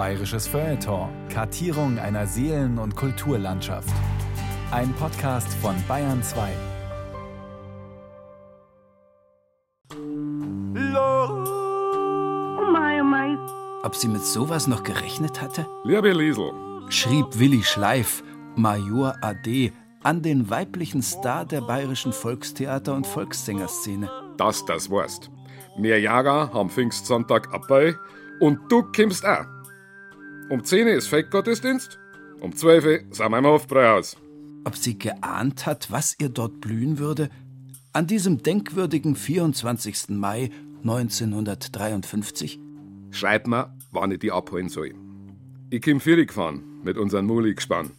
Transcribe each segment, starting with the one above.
Bayerisches Feuilleton. Kartierung einer Seelen- und Kulturlandschaft. Ein Podcast von Bayern 2. Ob sie mit sowas noch gerechnet hatte? Liebe Liesel, schrieb Willi Schleif, Major AD, an den weiblichen Star der bayerischen Volkstheater- und Volkssängerszene. dass das weißt. Wir Jager haben Pfingstsonntag abbei und du kommst auch. Um 10 Uhr ist Fettgottesdienst, um 12 Uhr sind wir im Hofbräuhaus. Ob sie geahnt hat, was ihr dort blühen würde? An diesem denkwürdigen 24. Mai 1953? Schreib mir, wann ich die abholen soll. Ich komm Firi gefahren mit unserem Muli gespann.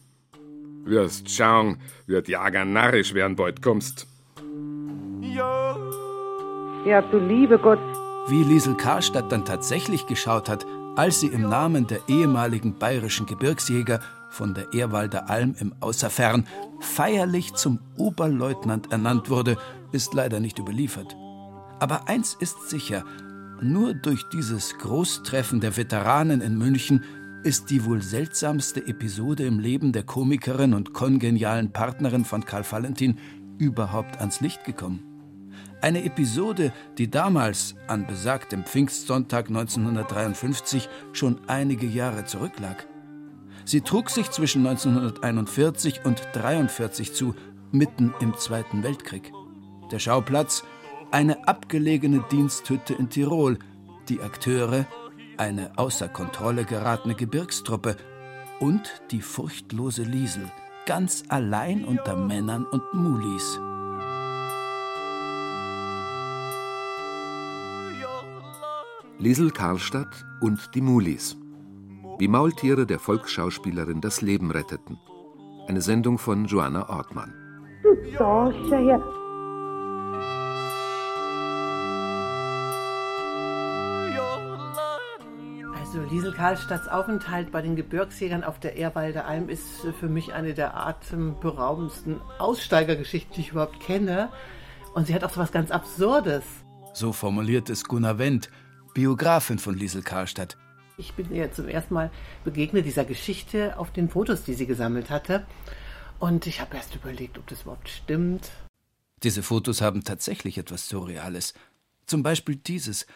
Wirst schauen, wird Jager narrisch werden bald kommst. Ja, du liebe Gott. Wie Liesel Karstadt dann tatsächlich geschaut hat, als sie im Namen der ehemaligen bayerischen Gebirgsjäger von der Ehrwalder Alm im Außerfern feierlich zum Oberleutnant ernannt wurde, ist leider nicht überliefert. Aber eins ist sicher, nur durch dieses Großtreffen der Veteranen in München ist die wohl seltsamste Episode im Leben der Komikerin und kongenialen Partnerin von Karl Valentin überhaupt ans Licht gekommen. Eine Episode, die damals an besagtem Pfingstsonntag 1953 schon einige Jahre zurücklag. Sie trug sich zwischen 1941 und 1943 zu, mitten im Zweiten Weltkrieg. Der Schauplatz eine abgelegene Diensthütte in Tirol, die Akteure eine außer Kontrolle geratene Gebirgstruppe und die furchtlose Liesel, ganz allein unter Männern und Mulis. Liesel Karlstadt und die Mulis. Wie Maultiere der Volksschauspielerin das Leben retteten. Eine Sendung von Joanna Ortmann. Du Sascha, ja. Also Liesel Karlstadts Aufenthalt bei den Gebirgsjägern auf der Ehrwalder Alm ist für mich eine der atemberaubendsten Aussteigergeschichten, die ich überhaupt kenne. Und sie hat auch so was ganz Absurdes. So formuliert es Gunnar Wendt, Biografin von Liesel Karlstadt. Ich bin ihr zum ersten Mal begegnet dieser Geschichte auf den Fotos, die sie gesammelt hatte. Und ich habe erst überlegt, ob das überhaupt stimmt. Diese Fotos haben tatsächlich etwas Surreales. Zum Beispiel dieses.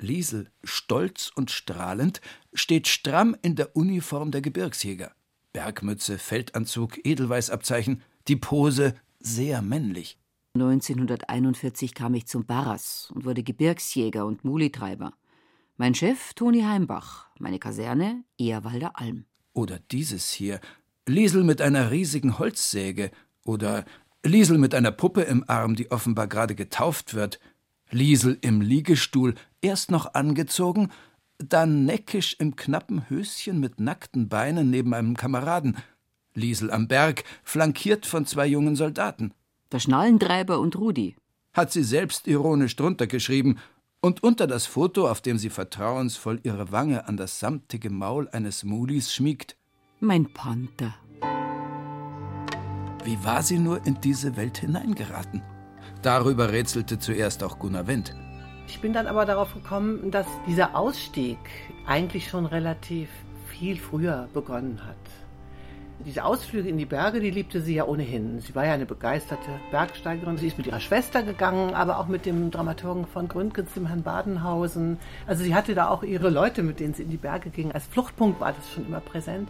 Liesel, stolz und strahlend, steht stramm in der Uniform der Gebirgsjäger. Bergmütze, Feldanzug, Edelweißabzeichen, die Pose sehr männlich. 1941 kam ich zum Barras und wurde Gebirgsjäger und Mulitreiber. Mein Chef Toni Heimbach, meine Kaserne Ehrwalder Alm. Oder dieses hier. Liesel mit einer riesigen Holzsäge. Oder Liesel mit einer Puppe im Arm, die offenbar gerade getauft wird. Liesel im Liegestuhl, erst noch angezogen, dann neckisch im knappen Höschen mit nackten Beinen neben einem Kameraden. Liesel am Berg, flankiert von zwei jungen Soldaten. Der Schnallentreiber und Rudi. Hat sie selbst ironisch drunter geschrieben und unter das Foto, auf dem sie vertrauensvoll ihre Wange an das samtige Maul eines Mulis schmiegt. Mein Panther. Wie war sie nur in diese Welt hineingeraten? Darüber rätselte zuerst auch Gunnar Wendt. Ich bin dann aber darauf gekommen, dass dieser Ausstieg eigentlich schon relativ viel früher begonnen hat. Diese Ausflüge in die Berge, die liebte sie ja ohnehin. Sie war ja eine begeisterte Bergsteigerin. Sie ist mit ihrer Schwester gegangen, aber auch mit dem Dramaturgen von Gründgens, dem Herrn Badenhausen. Also sie hatte da auch ihre Leute, mit denen sie in die Berge ging. Als Fluchtpunkt war das schon immer präsent.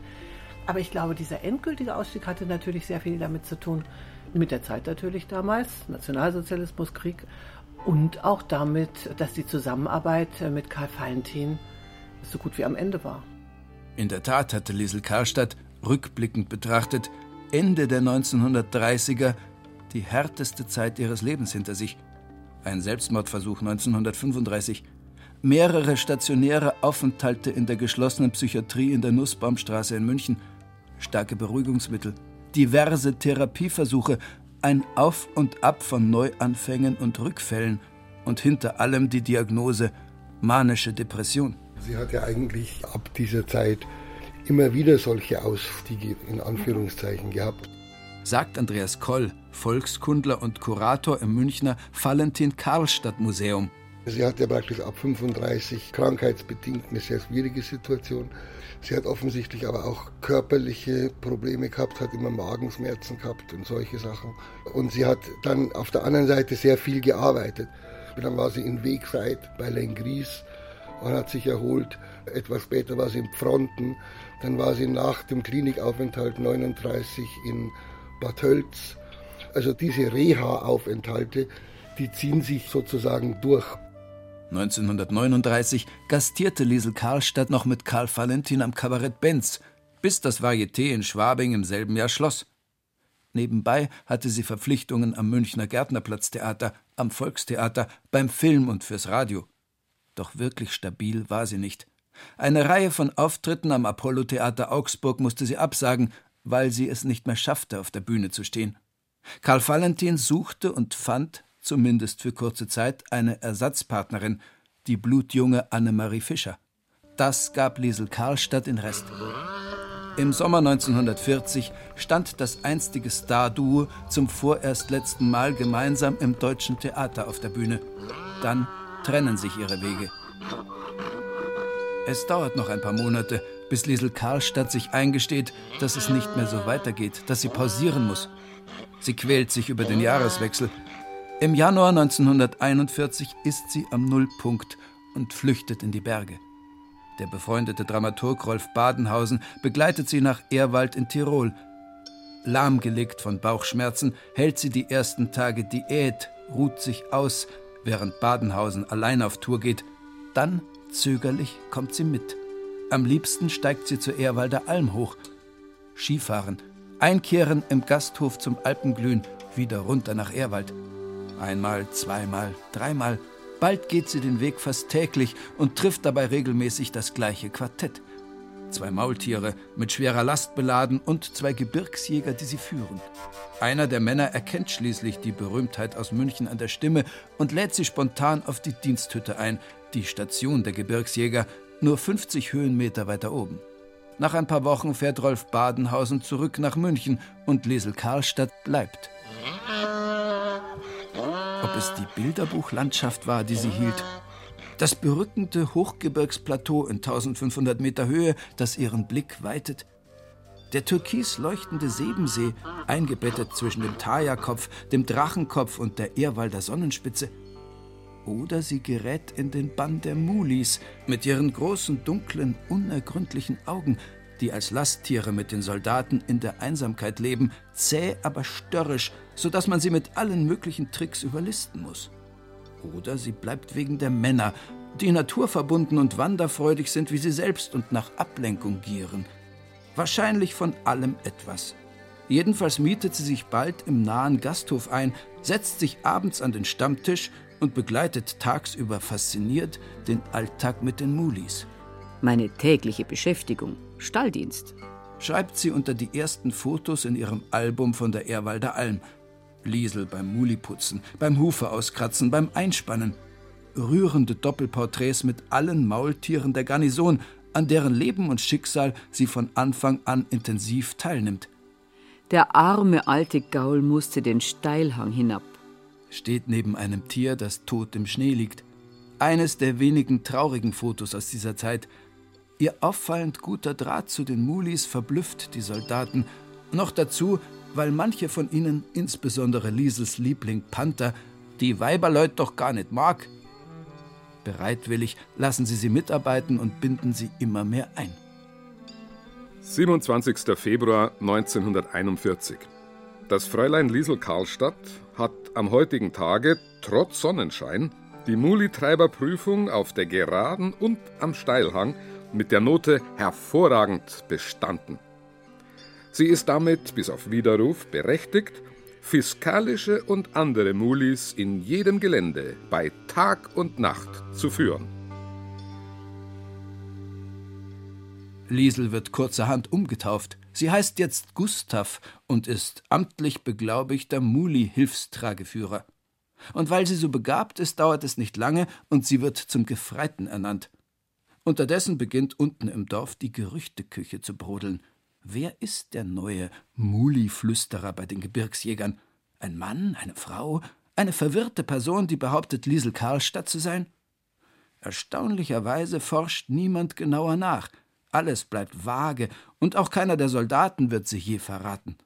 Aber ich glaube, dieser endgültige Ausstieg hatte natürlich sehr viel damit zu tun. Mit der Zeit natürlich damals, Nationalsozialismus, Krieg. Und auch damit, dass die Zusammenarbeit mit Karl Valentin so gut wie am Ende war. In der Tat hatte Liesel Karlstadt rückblickend betrachtet, Ende der 1930er die härteste Zeit ihres Lebens hinter sich. Ein Selbstmordversuch 1935, mehrere stationäre Aufenthalte in der geschlossenen Psychiatrie in der Nussbaumstraße in München, starke Beruhigungsmittel, diverse Therapieversuche, ein Auf und Ab von Neuanfängen und Rückfällen. Und hinter allem die Diagnose manische Depression. Sie hat ja eigentlich ab dieser Zeit immer wieder solche Ausstiege in Anführungszeichen gehabt. Sagt Andreas Koll, Volkskundler und Kurator im Münchner Valentin Karlstadt Museum. Sie hatte praktisch ab 35 krankheitsbedingt eine sehr schwierige Situation. Sie hat offensichtlich aber auch körperliche Probleme gehabt, hat immer Magenschmerzen gehabt und solche Sachen. Und sie hat dann auf der anderen Seite sehr viel gearbeitet. Dann war sie in Wegscheid bei Lengries und hat sich erholt. Etwas später war sie in Fronten. Dann war sie nach dem Klinikaufenthalt 39 in Bad Hölz. Also diese Reha-Aufenthalte, die ziehen sich sozusagen durch. 1939 gastierte Liesel Karlstadt noch mit Karl Valentin am Kabarett Benz, bis das Varieté in Schwabing im selben Jahr schloss. Nebenbei hatte sie Verpflichtungen am Münchner Gärtnerplatztheater, am Volkstheater, beim Film und fürs Radio. Doch wirklich stabil war sie nicht. Eine Reihe von Auftritten am Apollo-Theater Augsburg musste sie absagen, weil sie es nicht mehr schaffte, auf der Bühne zu stehen. Karl Valentin suchte und fand, zumindest für kurze Zeit, eine Ersatzpartnerin, die blutjunge Annemarie Fischer. Das gab Liesel Karlstadt den Rest. Im Sommer 1940 stand das einstige Star-Duo zum vorerst letzten Mal gemeinsam im Deutschen Theater auf der Bühne. Dann trennen sich ihre Wege. Es dauert noch ein paar Monate, bis Liesel Karlstadt sich eingesteht, dass es nicht mehr so weitergeht, dass sie pausieren muss. Sie quält sich über den Jahreswechsel. Im Januar 1941 ist sie am Nullpunkt und flüchtet in die Berge. Der befreundete Dramaturg Rolf Badenhausen begleitet sie nach Ehrwald in Tirol. Lahmgelegt von Bauchschmerzen hält sie die ersten Tage Diät, ruht sich aus, während Badenhausen allein auf Tour geht. Dann, zögerlich, kommt sie mit. Am liebsten steigt sie zur Ehrwalder Alm hoch. Skifahren, einkehren im Gasthof zum Alpenglühen, wieder runter nach Ehrwald. Einmal, zweimal, dreimal. Bald geht sie den Weg fast täglich und trifft dabei regelmäßig das gleiche Quartett. Zwei Maultiere mit schwerer Last beladen und zwei Gebirgsjäger, die sie führen. Einer der Männer erkennt schließlich die Berühmtheit aus München an der Stimme und lädt sie spontan auf die Diensthütte ein, die Station der Gebirgsjäger, nur 50 Höhenmeter weiter oben. Nach ein paar Wochen fährt Rolf Badenhausen zurück nach München und Liesel Karlstadt bleibt. Ob es die Bilderbuchlandschaft war, die sie hielt, das berückende Hochgebirgsplateau in 1500 Meter Höhe, das ihren Blick weitet, der türkis leuchtende Sebensee, eingebettet zwischen dem Thaya-Kopf, dem Drachenkopf und der Ehrwalder Sonnenspitze, oder sie gerät in den Bann der Mulis mit ihren großen, dunklen, unergründlichen Augen, die als Lasttiere mit den Soldaten in der Einsamkeit leben, zäh, aber störrisch, so dass man sie mit allen möglichen Tricks überlisten muss. Oder sie bleibt wegen der Männer, die naturverbunden und wanderfreudig sind wie sie selbst und nach Ablenkung gieren. Wahrscheinlich von allem etwas. Jedenfalls mietet sie sich bald im nahen Gasthof ein, setzt sich abends an den Stammtisch und begleitet tagsüber fasziniert den Alltag mit den Mulis. Meine tägliche Beschäftigung, Stalldienst. Schreibt sie unter die ersten Fotos in ihrem Album von der Ehrwalder Alm. Liesel beim Muliputzen, beim Hufe auskratzen, beim Einspannen. Rührende Doppelporträts mit allen Maultieren der Garnison, an deren Leben und Schicksal sie von Anfang an intensiv teilnimmt. Der arme alte Gaul musste den Steilhang hinab. Steht neben einem Tier, das tot im Schnee liegt. Eines der wenigen traurigen Fotos aus dieser Zeit. Ihr auffallend guter Draht zu den Mulis verblüfft die Soldaten. Noch dazu, weil manche von ihnen, insbesondere Liesels Liebling Panther, die Weiberleut doch gar nicht mag. Bereitwillig lassen sie sie mitarbeiten und binden sie immer mehr ein. 27. Februar 1941. Das Fräulein Liesel Karlstadt hat am heutigen Tage trotz Sonnenschein die Mulitreiberprüfung auf der Geraden und am Steilhang mit der Note hervorragend bestanden. Sie ist damit bis auf Widerruf berechtigt, fiskalische und andere Mulis in jedem Gelände bei Tag und Nacht zu führen. Liesel wird kurzerhand umgetauft. Sie heißt jetzt Gustav und ist amtlich beglaubigter Muli-Hilfstrageführer. Und weil sie so begabt ist, dauert es nicht lange und sie wird zum Gefreiten ernannt. Unterdessen beginnt unten im Dorf die Gerüchteküche zu brodeln. Wer ist der neue Muli-Flüsterer bei den Gebirgsjägern? Ein Mann, eine Frau, Eine verwirrte Person, die behauptet, Liesel Karlstadt zu sein? Erstaunlicherweise forscht niemand genauer nach. Alles bleibt vage, und auch keiner der Soldaten wird sich je verraten.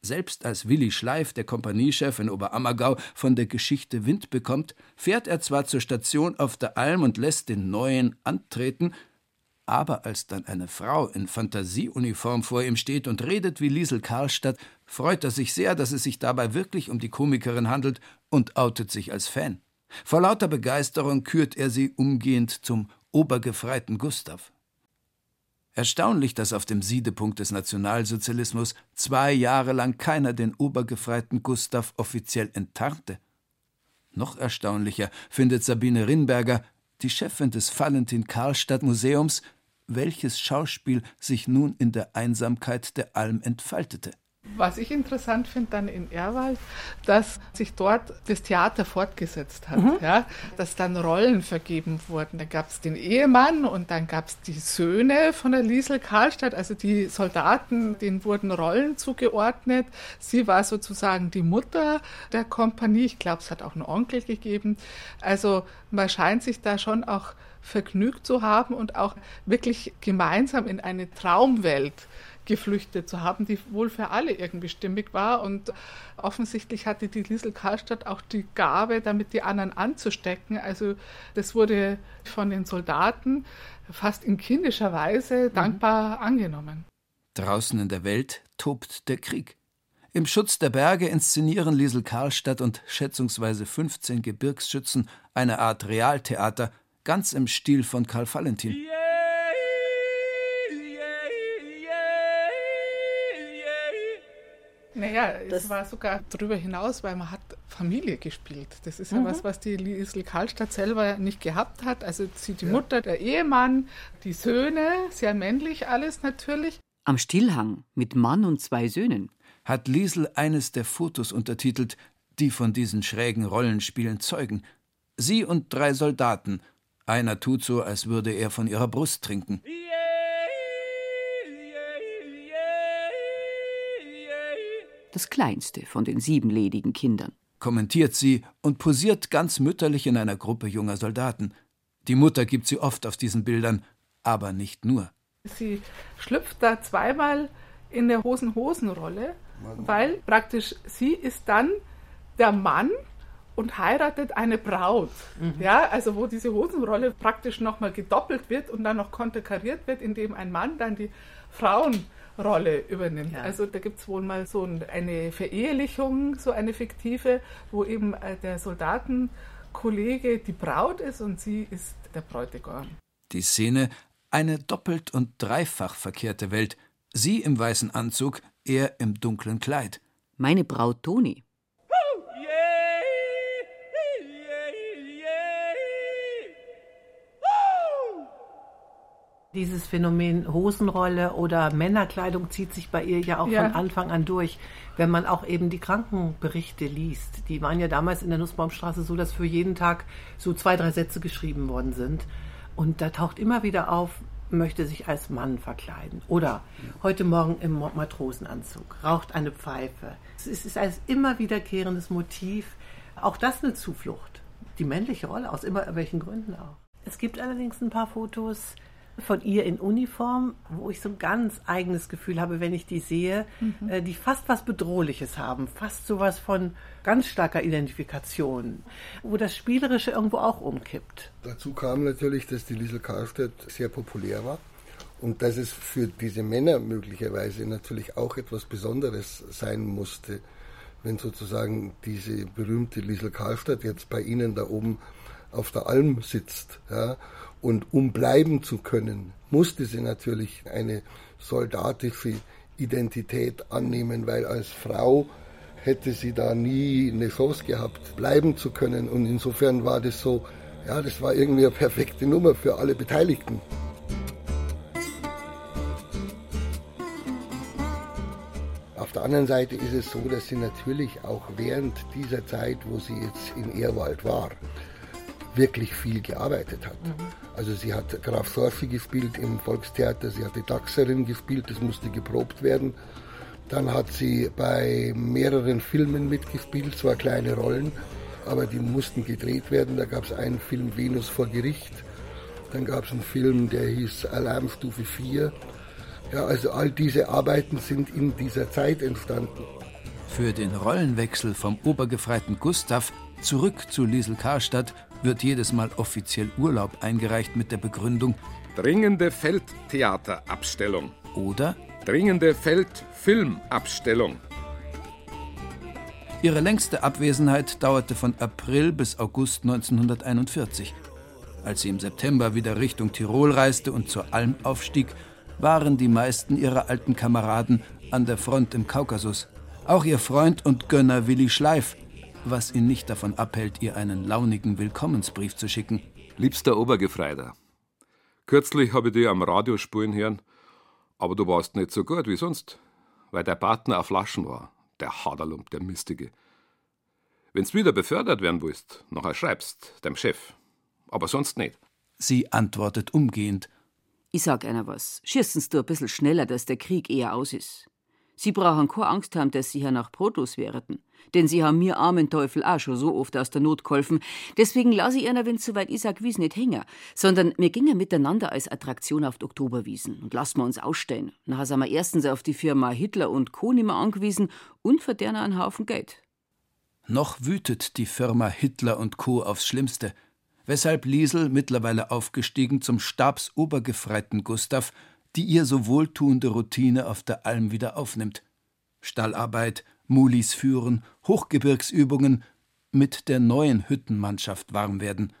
Selbst als Willi Schleif, der Kompaniechef in Oberammergau, von der Geschichte Wind bekommt, fährt er zwar zur Station auf der Alm und lässt den Neuen antreten, aber als dann eine Frau in Fantasieuniform vor ihm steht und redet wie Liesel Karlstadt, freut er sich sehr, dass es sich dabei wirklich um die Komikerin handelt und outet sich als Fan. Vor lauter Begeisterung kürt er sie umgehend zum obergefreiten Gustav. Erstaunlich, dass auf dem Siedepunkt des Nationalsozialismus zwei Jahre lang keiner den obergefreiten Gustav offiziell enttarnte. Noch erstaunlicher findet Sabine Rinberger, die Chefin des Valentin Karlstadt Museums, welches Schauspiel sich nun in der Einsamkeit der Alm entfaltete. Was ich interessant finde dann in Erwald, dass sich dort das Theater fortgesetzt hat, mhm. ja, dass dann Rollen vergeben wurden. Da gab es den Ehemann und dann gab es die Söhne von der Liesel Karlstadt, also die Soldaten, denen wurden Rollen zugeordnet. Sie war sozusagen die Mutter der Kompanie. Ich glaube, es hat auch einen Onkel gegeben. Also man scheint sich da schon auch vergnügt zu haben und auch wirklich gemeinsam in eine Traumwelt geflüchtet zu haben, die wohl für alle irgendwie stimmig war. Und offensichtlich hatte die Liesel Karlstadt auch die Gabe, damit die anderen anzustecken. Also das wurde von den Soldaten fast in kindischer Weise mhm. dankbar angenommen. Draußen in der Welt tobt der Krieg. Im Schutz der Berge inszenieren Liesel Karlstadt und schätzungsweise 15 Gebirgsschützen eine Art Realtheater, ganz im Stil von Karl Valentin. Yeah. Naja, das es war sogar darüber hinaus, weil man hat Familie gespielt. Das ist ja mhm. was, was die Liesel Karlstadt selber nicht gehabt hat. Also sie, die ja. Mutter, der Ehemann, die Söhne, sehr männlich alles natürlich. Am Stillhang mit Mann und zwei Söhnen hat Liesel eines der Fotos untertitelt, die von diesen schrägen Rollenspielen zeugen. Sie und drei Soldaten. Einer tut so, als würde er von ihrer Brust trinken. Das kleinste von den sieben ledigen Kindern. Kommentiert sie und posiert ganz mütterlich in einer Gruppe junger Soldaten. Die Mutter gibt sie oft auf diesen Bildern, aber nicht nur. Sie schlüpft da zweimal in der Hosen-Hosen-Rolle, weil praktisch sie ist dann der Mann und heiratet eine Braut. Mhm. Ja, also wo diese Hosenrolle praktisch nochmal gedoppelt wird und dann noch konterkariert wird, indem ein Mann dann die Frauen Rolle übernimmt. Ja. Also da gibt es wohl mal so eine Verehelichung, so eine fiktive, wo eben äh, der Soldatenkollege die Braut ist und sie ist der Bräutigam. Die Szene eine doppelt und dreifach verkehrte Welt. Sie im weißen Anzug, er im dunklen Kleid. Meine Braut Toni. Dieses Phänomen Hosenrolle oder Männerkleidung zieht sich bei ihr ja auch ja. von Anfang an durch. Wenn man auch eben die Krankenberichte liest, die waren ja damals in der Nussbaumstraße so, dass für jeden Tag so zwei, drei Sätze geschrieben worden sind. Und da taucht immer wieder auf, möchte sich als Mann verkleiden. Oder heute Morgen im Matrosenanzug, raucht eine Pfeife. Es ist ein immer wiederkehrendes Motiv. Auch das eine Zuflucht. Die männliche Rolle, aus immer welchen Gründen auch. Es gibt allerdings ein paar Fotos, von ihr in Uniform, wo ich so ein ganz eigenes Gefühl habe, wenn ich die sehe, mhm. äh, die fast was Bedrohliches haben, fast sowas von ganz starker Identifikation, wo das Spielerische irgendwo auch umkippt. Dazu kam natürlich, dass die Liesel Karlstadt sehr populär war und dass es für diese Männer möglicherweise natürlich auch etwas Besonderes sein musste, wenn sozusagen diese berühmte Liesel Karlstadt jetzt bei Ihnen da oben auf der Alm sitzt. Ja, und um bleiben zu können, musste sie natürlich eine soldatische Identität annehmen, weil als Frau hätte sie da nie eine Chance gehabt, bleiben zu können. Und insofern war das so, ja, das war irgendwie eine perfekte Nummer für alle Beteiligten. Auf der anderen Seite ist es so, dass sie natürlich auch während dieser Zeit, wo sie jetzt in Ehrwald war, wirklich viel gearbeitet hat. Mhm. Also sie hat Graf Sorfi gespielt im Volkstheater, sie hat die Dachserin gespielt, das musste geprobt werden. Dann hat sie bei mehreren Filmen mitgespielt, zwar kleine Rollen. aber die mussten gedreht werden. Da gab es einen Film Venus vor Gericht, dann gab es einen Film, der hieß Alarmstufe 4. Ja, also all diese Arbeiten sind in dieser Zeit entstanden. Für den Rollenwechsel vom obergefreiten Gustav zurück zu Liesel Karstadt wird jedes Mal offiziell Urlaub eingereicht mit der Begründung Dringende Feldtheaterabstellung. Oder Dringende Feldfilmabstellung. Ihre längste Abwesenheit dauerte von April bis August 1941. Als sie im September wieder Richtung Tirol reiste und zur Alm aufstieg, waren die meisten ihrer alten Kameraden an der Front im Kaukasus. Auch ihr Freund und Gönner Willi Schleif, was ihn nicht davon abhält, ihr einen launigen Willkommensbrief zu schicken. Liebster Obergefreiter, kürzlich habe ich dich am Radio spulen hören, aber du warst nicht so gut wie sonst, weil der Partner auf Flaschen war, der Haderlump, der Mistige. Wenn's wieder befördert werden willst, nachher schreibst, dem Chef. Aber sonst nicht. Sie antwortet umgehend. Ich sag einer was. Schießen's du ein bisschen schneller, dass der Krieg eher aus ist. Sie brauchen keine Angst haben, dass Sie hier nach Protos wären. Denn Sie haben mir armen Teufel auch schon so oft aus der Not geholfen. Deswegen lasse ich einer, wenn's soweit ist, sag nicht hängen. Sondern wir gingen miteinander als Attraktion auf die Oktoberwiesen und lassen wir uns ausstellen. Nachher sind wir erstens auf die Firma Hitler und Co. nimmer angewiesen und verdienen einen Haufen Geld. Noch wütet die Firma Hitler und Co. aufs Schlimmste, weshalb Liesel, mittlerweile aufgestiegen zum Stabsobergefreiten Gustav, die ihr so wohltuende Routine auf der Alm wieder aufnimmt. Stallarbeit, Mulis führen, Hochgebirgsübungen, mit der neuen Hüttenmannschaft warm werden.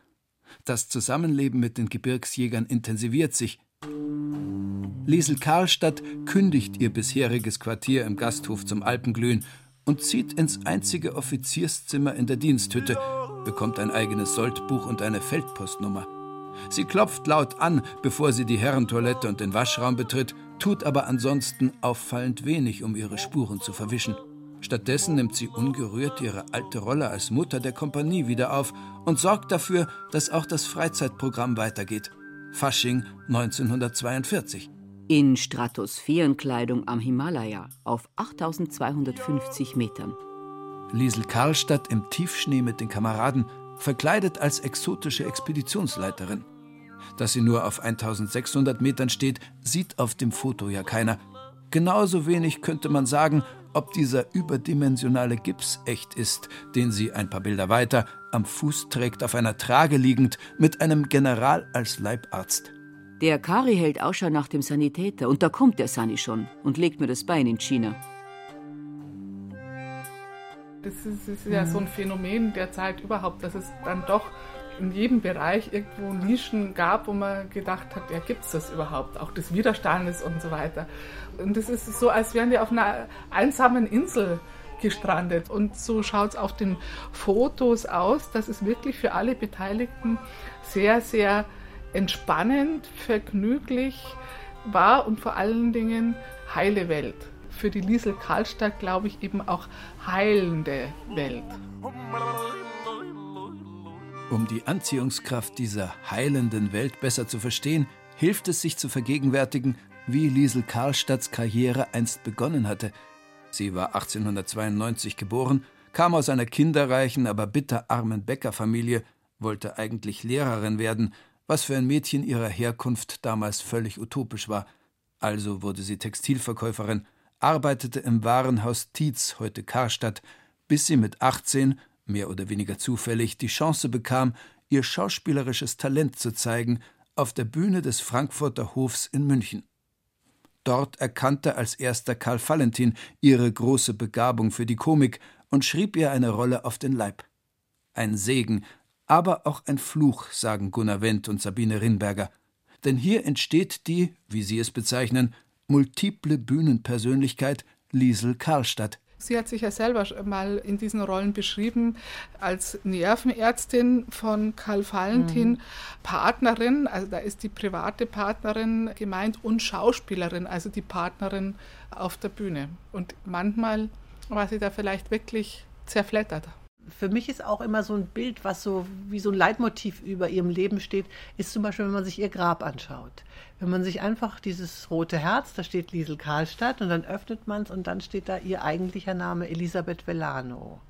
Das Zusammenleben mit den Gebirgsjägern intensiviert sich. Liesel Karlstadt kündigt ihr bisheriges Quartier im Gasthof zum Alpenglühen und zieht ins einzige Offizierszimmer in der Diensthütte, bekommt ein eigenes Soldbuch und eine Feldpostnummer. Sie klopft laut an, bevor sie die Herrentoilette und den Waschraum betritt, tut aber ansonsten auffallend wenig, um ihre Spuren zu verwischen. Stattdessen nimmt sie ungerührt ihre alte Rolle als Mutter der Kompanie wieder auf und sorgt dafür, dass auch das Freizeitprogramm weitergeht. Fasching 1942. In Stratosphärenkleidung am Himalaya auf 8250 Metern. Liesel Karlstadt im Tiefschnee mit den Kameraden, verkleidet als exotische Expeditionsleiterin. Dass sie nur auf 1600 Metern steht, sieht auf dem Foto ja keiner. Genauso wenig könnte man sagen, ob dieser überdimensionale Gips echt ist, den sie ein paar Bilder weiter am Fuß trägt, auf einer Trage liegend, mit einem General als Leibarzt. Der Kari hält Ausschau nach dem Sanitäter und da kommt der Sani schon und legt mir das Bein in China. Das ist, das ist ja so ein Phänomen der Zeit überhaupt, dass es dann doch in jedem Bereich irgendwo Nischen gab, wo man gedacht hat, ja, gibt es das überhaupt? Auch des Widerstandes und so weiter. Und das ist so, als wären wir auf einer einsamen Insel gestrandet. Und so schaut es auf den Fotos aus, dass es wirklich für alle Beteiligten sehr, sehr entspannend, vergnüglich war und vor allen Dingen heile Welt. Für die Liesel Karlstadt, glaube ich, eben auch heilende Welt. Um die Anziehungskraft dieser heilenden Welt besser zu verstehen, hilft es sich zu vergegenwärtigen, wie Liesel Karlstadts Karriere einst begonnen hatte. Sie war 1892 geboren, kam aus einer kinderreichen, aber bitterarmen Bäckerfamilie, wollte eigentlich Lehrerin werden, was für ein Mädchen ihrer Herkunft damals völlig utopisch war. Also wurde sie Textilverkäuferin, arbeitete im Warenhaus Tietz, heute Karstadt, bis sie mit 18 mehr oder weniger zufällig, die Chance bekam, ihr schauspielerisches Talent zu zeigen auf der Bühne des Frankfurter Hofs in München. Dort erkannte als erster Karl Valentin ihre große Begabung für die Komik und schrieb ihr eine Rolle auf den Leib. Ein Segen, aber auch ein Fluch, sagen Gunnar Wendt und Sabine Rinberger. Denn hier entsteht die, wie sie es bezeichnen, multiple Bühnenpersönlichkeit Liesel Karlstadt. Sie hat sich ja selber mal in diesen Rollen beschrieben als Nervenärztin von Karl Valentin, mhm. Partnerin, also da ist die private Partnerin gemeint und Schauspielerin, also die Partnerin auf der Bühne. Und manchmal war sie da vielleicht wirklich zerflettert für mich ist auch immer so ein Bild, was so wie so ein Leitmotiv über ihrem Leben steht, ist zum Beispiel, wenn man sich ihr Grab anschaut. Wenn man sich einfach dieses rote Herz, da steht Liesel Karlstadt und dann öffnet man es und dann steht da ihr eigentlicher Name Elisabeth Vellano.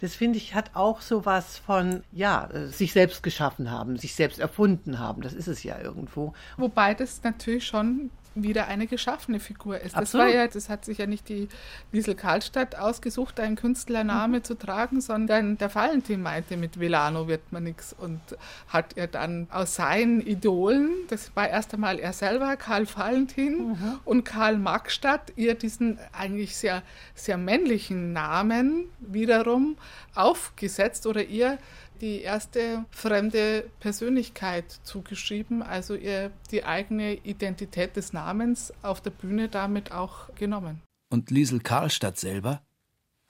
das finde ich hat auch so was von, ja, äh, sich selbst geschaffen haben, sich selbst erfunden haben. Das ist es ja irgendwo. Wobei das natürlich schon wieder eine geschaffene Figur ist. Das war ja, das hat sich ja nicht die Liesel Karlstadt ausgesucht, einen Künstlername zu tragen, sondern der Valentin meinte, mit Velano wird man nichts und hat er dann aus seinen Idolen, das war erst einmal er selber, Karl Valentin und Karl Markstadt, ihr diesen eigentlich sehr, sehr männlichen Namen wiederum aufgesetzt oder ihr die erste fremde Persönlichkeit zugeschrieben, also ihr die eigene Identität des Namens auf der Bühne damit auch genommen. Und Liesel Karlstadt selber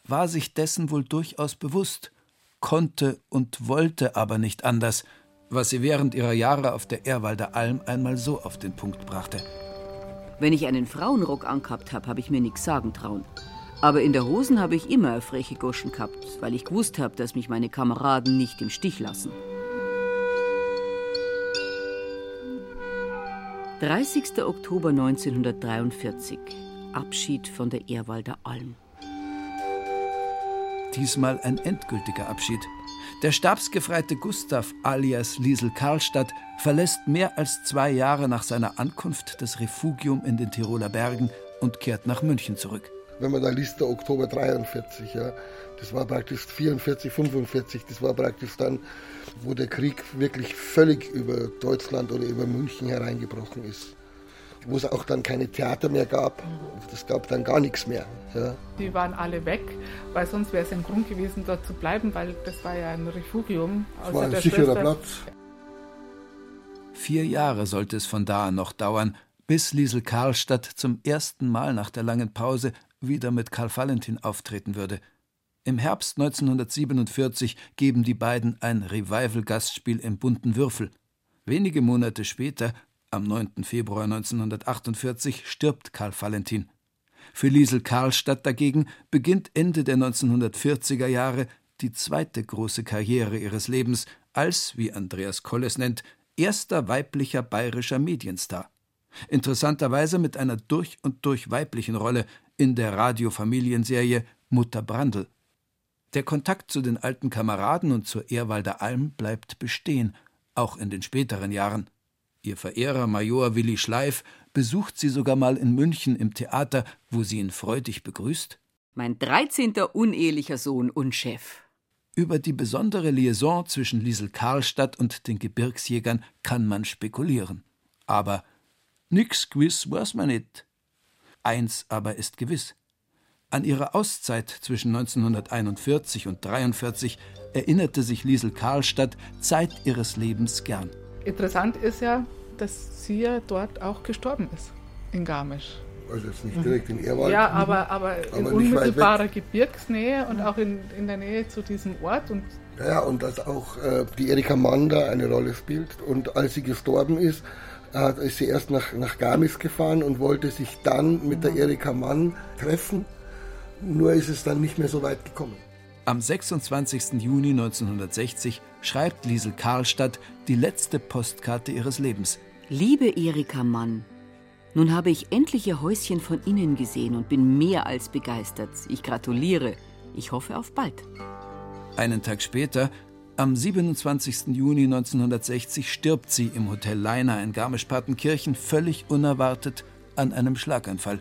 war sich dessen wohl durchaus bewusst, konnte und wollte aber nicht anders, was sie während ihrer Jahre auf der Ehrwalder Alm einmal so auf den Punkt brachte. Wenn ich einen Frauenrock angehabt habe, habe ich mir nichts sagen trauen. Aber in der Hosen habe ich immer freche Goschen gehabt, weil ich gewusst habe, dass mich meine Kameraden nicht im Stich lassen. 30. Oktober 1943. Abschied von der Ehrwalder Alm. Diesmal ein endgültiger Abschied. Der stabsgefreite Gustav alias Liesel Karlstadt verlässt mehr als zwei Jahre nach seiner Ankunft das Refugium in den Tiroler Bergen und kehrt nach München zurück. Wenn man da liest, der Oktober 43, ja, das war praktisch 44, 45, das war praktisch dann, wo der Krieg wirklich völlig über Deutschland oder über München hereingebrochen ist. Wo es auch dann keine Theater mehr gab. Es gab dann gar nichts mehr. Ja. Die waren alle weg, weil sonst wäre es ein Grund gewesen, dort zu bleiben, weil das war ja ein Refugium. Es war ein sicherer Platz. Vier Jahre sollte es von da an noch dauern, bis Liesel Karlstadt zum ersten Mal nach der langen Pause wieder mit Karl Valentin auftreten würde. Im Herbst 1947 geben die beiden ein Revival-Gastspiel im Bunten Würfel. Wenige Monate später, am 9. Februar 1948, stirbt Karl Valentin. Für Liesel Karlstadt dagegen beginnt Ende der 1940er Jahre die zweite große Karriere ihres Lebens als, wie Andreas Koll es nennt, erster weiblicher bayerischer Medienstar. Interessanterweise mit einer durch und durch weiblichen Rolle in der Radiofamilienserie Mutter Brandl. Der Kontakt zu den alten Kameraden und zur Ehrwalder Alm bleibt bestehen, auch in den späteren Jahren. Ihr Verehrer Major Willi Schleif besucht sie sogar mal in München im Theater, wo sie ihn freudig begrüßt. Mein 13. unehelicher Sohn und Chef. Über die besondere Liaison zwischen Liesel Karlstadt und den Gebirgsjägern kann man spekulieren. Aber nix gewiss weiß man nicht. Eins aber ist gewiss. An ihre Auszeit zwischen 1941 und 1943 erinnerte sich Liesel Karlstadt Zeit ihres Lebens gern. Interessant ist ja, dass sie ja dort auch gestorben ist, in Garmisch. Also jetzt nicht direkt in Ehrwald. Ja, aber, aber, in Aber unmittelbarer Gebirgsnähe und auch in, in der Nähe zu diesem Ort. Und Ja, und dass auch äh, die Erika Mann da eine Rolle spielt. Und als sie gestorben ist, äh, ist sie erst nach, nach Garmisch gefahren und wollte sich dann mit der Erika Mann treffen. Nur ist es dann nicht mehr so weit gekommen. Am 26. Juni 1960 schreibt Liesel Karlstadt die letzte Postkarte ihres Lebens. Liebe Erika Mann, nun habe ich endlich Ihr Häuschen von innen gesehen und bin mehr als begeistert. Ich gratuliere. Ich hoffe auf bald. Einen Tag später, am 27. Juni 1960, stirbt sie im Hotel Leiner in Garmisch-Partenkirchen völlig unerwartet an einem Schlaganfall.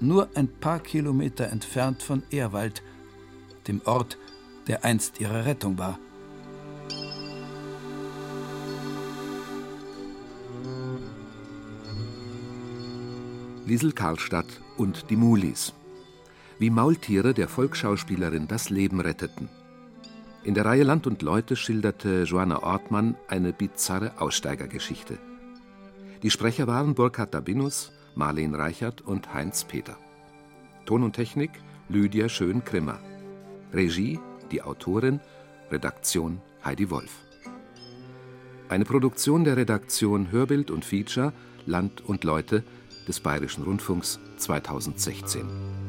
Nur ein paar Kilometer entfernt von Ehrwald, dem Ort, der einst ihre Rettung war. Liesel Karlstadt und die Mulis. Wie Maultiere der Volksschauspielerin das Leben retteten. In der Reihe Land und Leute schilderte Joanna Ortmann eine bizarre Aussteigergeschichte. Die Sprecher waren Burkhard Dabinus, Marleen Reichert und Heinz Peter. Ton und Technik Lydia Schön-Krimmer. Regie die Autorin, Redaktion Heidi Wolf. Eine Produktion der Redaktion Hörbild und Feature Land und Leute des Bayerischen Rundfunks 2016.